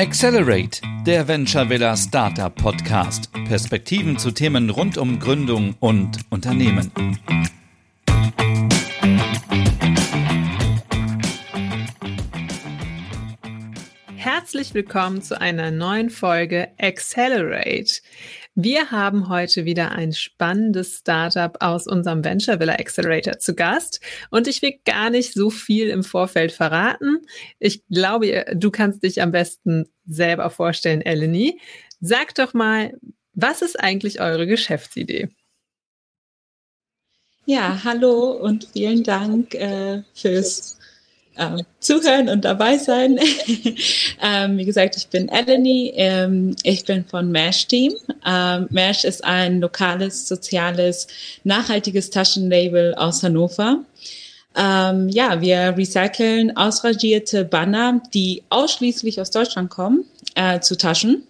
Accelerate, der Venture Villa Startup Podcast. Perspektiven zu Themen rund um Gründung und Unternehmen. Herzlich willkommen zu einer neuen Folge Accelerate. Wir haben heute wieder ein spannendes Startup aus unserem Venture Villa Accelerator zu Gast und ich will gar nicht so viel im Vorfeld verraten. Ich glaube, du kannst dich am besten selber vorstellen, Eleni. Sag doch mal, was ist eigentlich eure Geschäftsidee? Ja, hallo und vielen Dank äh, fürs äh, zuhören und dabei sein. ähm, wie gesagt, ich bin Eleni, ähm, ich bin von MASH Team. Ähm, MASH ist ein lokales, soziales, nachhaltiges Taschenlabel aus Hannover. Ähm, ja, wir recyceln ausrangierte Banner, die ausschließlich aus Deutschland kommen, äh, zu Taschen.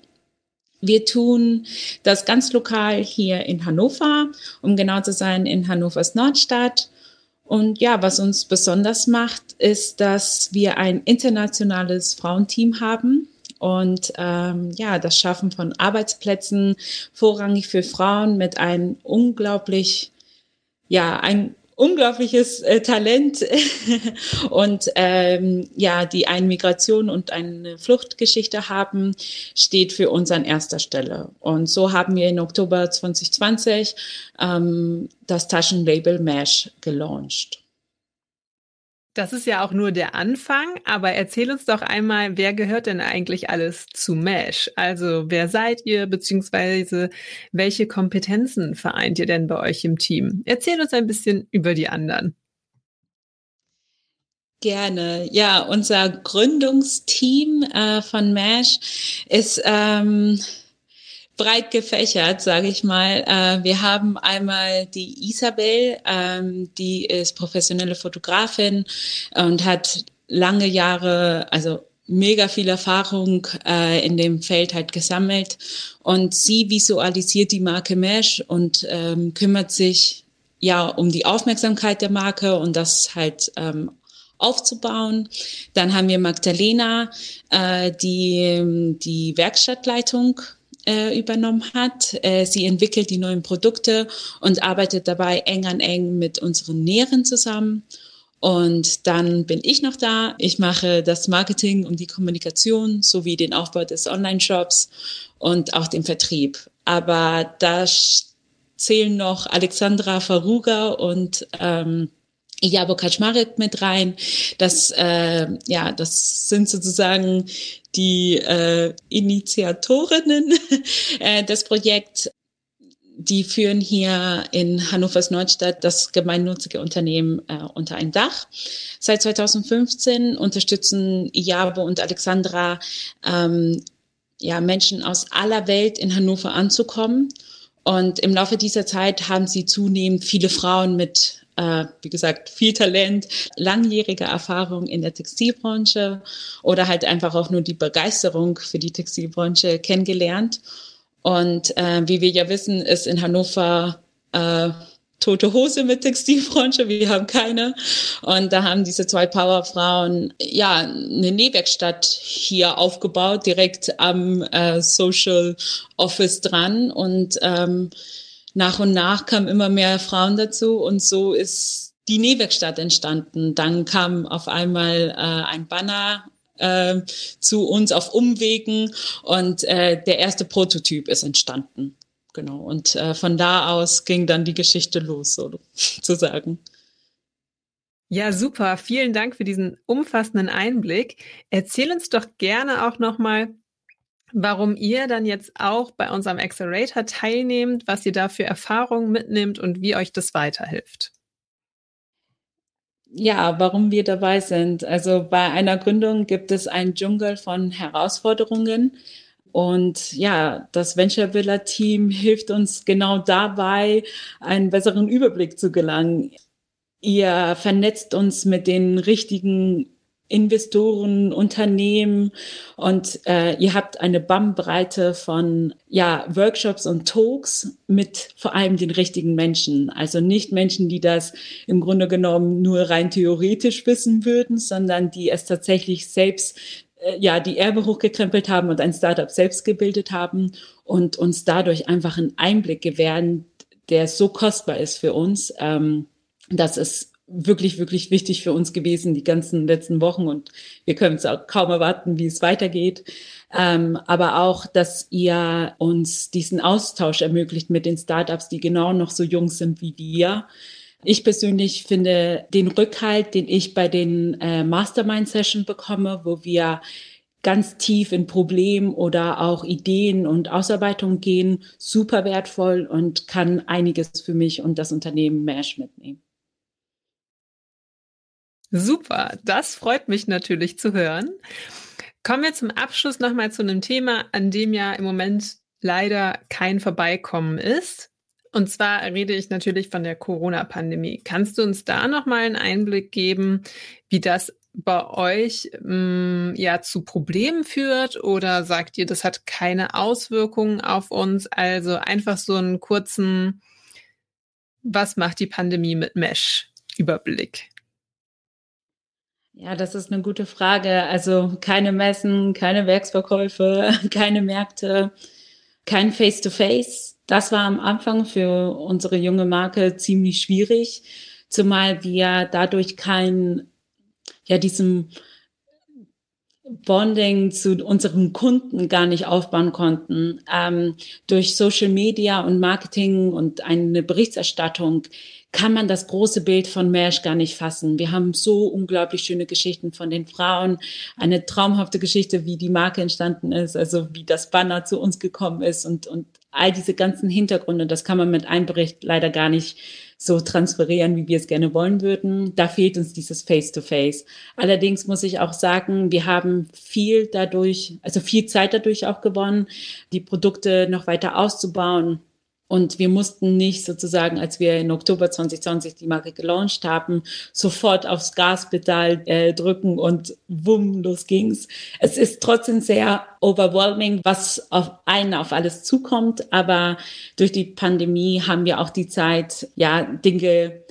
Wir tun das ganz lokal hier in Hannover, um genau zu sein, in Hannovers Nordstadt. Und ja, was uns besonders macht, ist, dass wir ein internationales Frauenteam haben. Und ähm, ja, das Schaffen von Arbeitsplätzen vorrangig für Frauen mit einem unglaublich, ja, ein unglaubliches äh, Talent und ähm, ja, die eine Migration und eine Fluchtgeschichte haben, steht für uns an erster Stelle. Und so haben wir im Oktober 2020 ähm, das Taschenlabel Mesh gelauncht. Das ist ja auch nur der Anfang, aber erzähl uns doch einmal, wer gehört denn eigentlich alles zu Mesh? Also wer seid ihr, beziehungsweise welche Kompetenzen vereint ihr denn bei euch im Team? Erzähl uns ein bisschen über die anderen. Gerne. Ja, unser Gründungsteam äh, von Mesh ist ähm, breit gefächert, sage ich mal. Äh, wir haben einmal die Isabel, ähm, die ist professionelle Fotografin und hat lange Jahre, also mega viel Erfahrung äh, in dem Feld halt gesammelt. Und sie visualisiert die Marke Mesh und ähm, kümmert sich ja um die Aufmerksamkeit der Marke und das halt ähm, aufzubauen. Dann haben wir Magdalena, äh, die die Werkstattleitung äh, übernommen hat. Äh, sie entwickelt die neuen Produkte und arbeitet dabei eng an eng mit unseren Näheren zusammen. Und dann bin ich noch da. Ich mache das Marketing und die Kommunikation sowie den Aufbau des Online-Shops und auch den Vertrieb. Aber da zählen noch Alexandra Faruga und ähm, Ijabo Kaczmarek mit rein. Das, äh, ja, das sind sozusagen die äh, Initiatorinnen äh, des Projekts. Die führen hier in Hannovers Neustadt das gemeinnützige Unternehmen äh, unter ein Dach. Seit 2015 unterstützen Ijabo und Alexandra ähm, ja, Menschen aus aller Welt in Hannover anzukommen. Und im Laufe dieser Zeit haben sie zunehmend viele Frauen mit äh, wie gesagt, viel Talent, langjährige Erfahrung in der Textilbranche oder halt einfach auch nur die Begeisterung für die Textilbranche kennengelernt. Und äh, wie wir ja wissen, ist in Hannover äh, tote Hose mit Textilbranche, wir haben keine. Und da haben diese zwei Powerfrauen ja eine Nähwerkstatt hier aufgebaut, direkt am äh, Social Office dran. Und ähm, nach und nach kamen immer mehr Frauen dazu und so ist die Nähwerkstatt entstanden. Dann kam auf einmal äh, ein Banner äh, zu uns auf Umwegen und äh, der erste Prototyp ist entstanden. Genau. Und äh, von da aus ging dann die Geschichte los, sozusagen. Ja, super. Vielen Dank für diesen umfassenden Einblick. Erzähl uns doch gerne auch nochmal, warum ihr dann jetzt auch bei unserem Accelerator teilnehmt, was ihr da für Erfahrungen mitnimmt und wie euch das weiterhilft. Ja, warum wir dabei sind. Also bei einer Gründung gibt es einen Dschungel von Herausforderungen. Und ja, das Venture Villa Team hilft uns genau dabei, einen besseren Überblick zu gelangen. Ihr vernetzt uns mit den richtigen Investoren, Unternehmen und äh, ihr habt eine Bandbreite von ja Workshops und Talks mit vor allem den richtigen Menschen. Also nicht Menschen, die das im Grunde genommen nur rein theoretisch wissen würden, sondern die es tatsächlich selbst ja, die Erbe hochgekrempelt haben und ein Startup selbst gebildet haben und uns dadurch einfach einen Einblick gewähren, der so kostbar ist für uns. Ähm, das ist wirklich, wirklich wichtig für uns gewesen, die ganzen letzten Wochen und wir können es auch kaum erwarten, wie es weitergeht. Ähm, aber auch, dass ihr uns diesen Austausch ermöglicht mit den Startups, die genau noch so jung sind wie wir. Ich persönlich finde den Rückhalt, den ich bei den äh, Mastermind-Sessions bekomme, wo wir ganz tief in Problem oder auch Ideen und Ausarbeitung gehen, super wertvoll und kann einiges für mich und das Unternehmen Mesh mitnehmen. Super, das freut mich natürlich zu hören. Kommen wir zum Abschluss nochmal zu einem Thema, an dem ja im Moment leider kein Vorbeikommen ist. Und zwar rede ich natürlich von der Corona-Pandemie. Kannst du uns da nochmal einen Einblick geben, wie das bei euch mh, mm, ja zu Problemen führt oder sagt ihr, das hat keine Auswirkungen auf uns? Also einfach so einen kurzen, was macht die Pandemie mit Mesh? Überblick. Ja, das ist eine gute Frage. Also keine Messen, keine Werksverkäufe, keine Märkte, kein Face-to-Face. -face. Das war am Anfang für unsere junge Marke ziemlich schwierig, zumal wir dadurch kein, ja, diesem Bonding zu unseren Kunden gar nicht aufbauen konnten. Ähm, durch Social Media und Marketing und eine Berichterstattung kann man das große Bild von Mesh gar nicht fassen. Wir haben so unglaublich schöne Geschichten von den Frauen, eine traumhafte Geschichte, wie die Marke entstanden ist, also wie das Banner zu uns gekommen ist und, und all diese ganzen Hintergründe, das kann man mit einem Bericht leider gar nicht so transferieren, wie wir es gerne wollen würden. Da fehlt uns dieses Face-to-Face. -face. Allerdings muss ich auch sagen, wir haben viel dadurch, also viel Zeit dadurch auch gewonnen, die Produkte noch weiter auszubauen und wir mussten nicht sozusagen, als wir in Oktober 2020 die Marke gelauncht haben, sofort aufs Gaspedal äh, drücken und wumm, los ging's. Es ist trotzdem sehr overwhelming, was auf einen auf alles zukommt. Aber durch die Pandemie haben wir auch die Zeit, ja, Dinge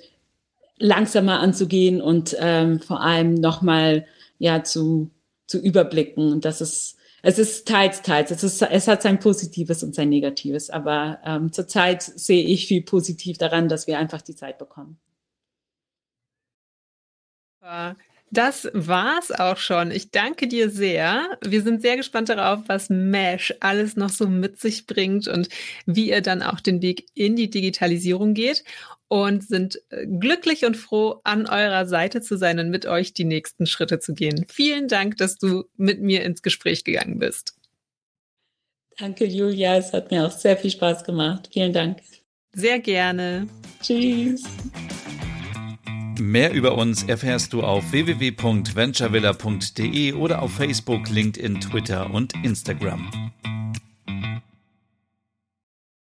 langsamer anzugehen und ähm, vor allem nochmal ja zu, zu überblicken. Und das ist es ist teils, teils. Es, ist, es hat sein Positives und sein Negatives. Aber ähm, zurzeit sehe ich viel positiv daran, dass wir einfach die Zeit bekommen. Das war's auch schon. Ich danke dir sehr. Wir sind sehr gespannt darauf, was Mesh alles noch so mit sich bringt und wie ihr dann auch den Weg in die Digitalisierung geht und sind äh, glücklich und froh, an eurer Seite zu sein und mit euch die nächsten Schritte zu gehen. Vielen Dank, dass du mit mir ins Gespräch gegangen bist. Danke, Julia. Es hat mir auch sehr viel Spaß gemacht. Vielen Dank. Sehr gerne. Tschüss. Mehr über uns erfährst du auf www.venturevilla.de oder auf Facebook, LinkedIn, Twitter und Instagram.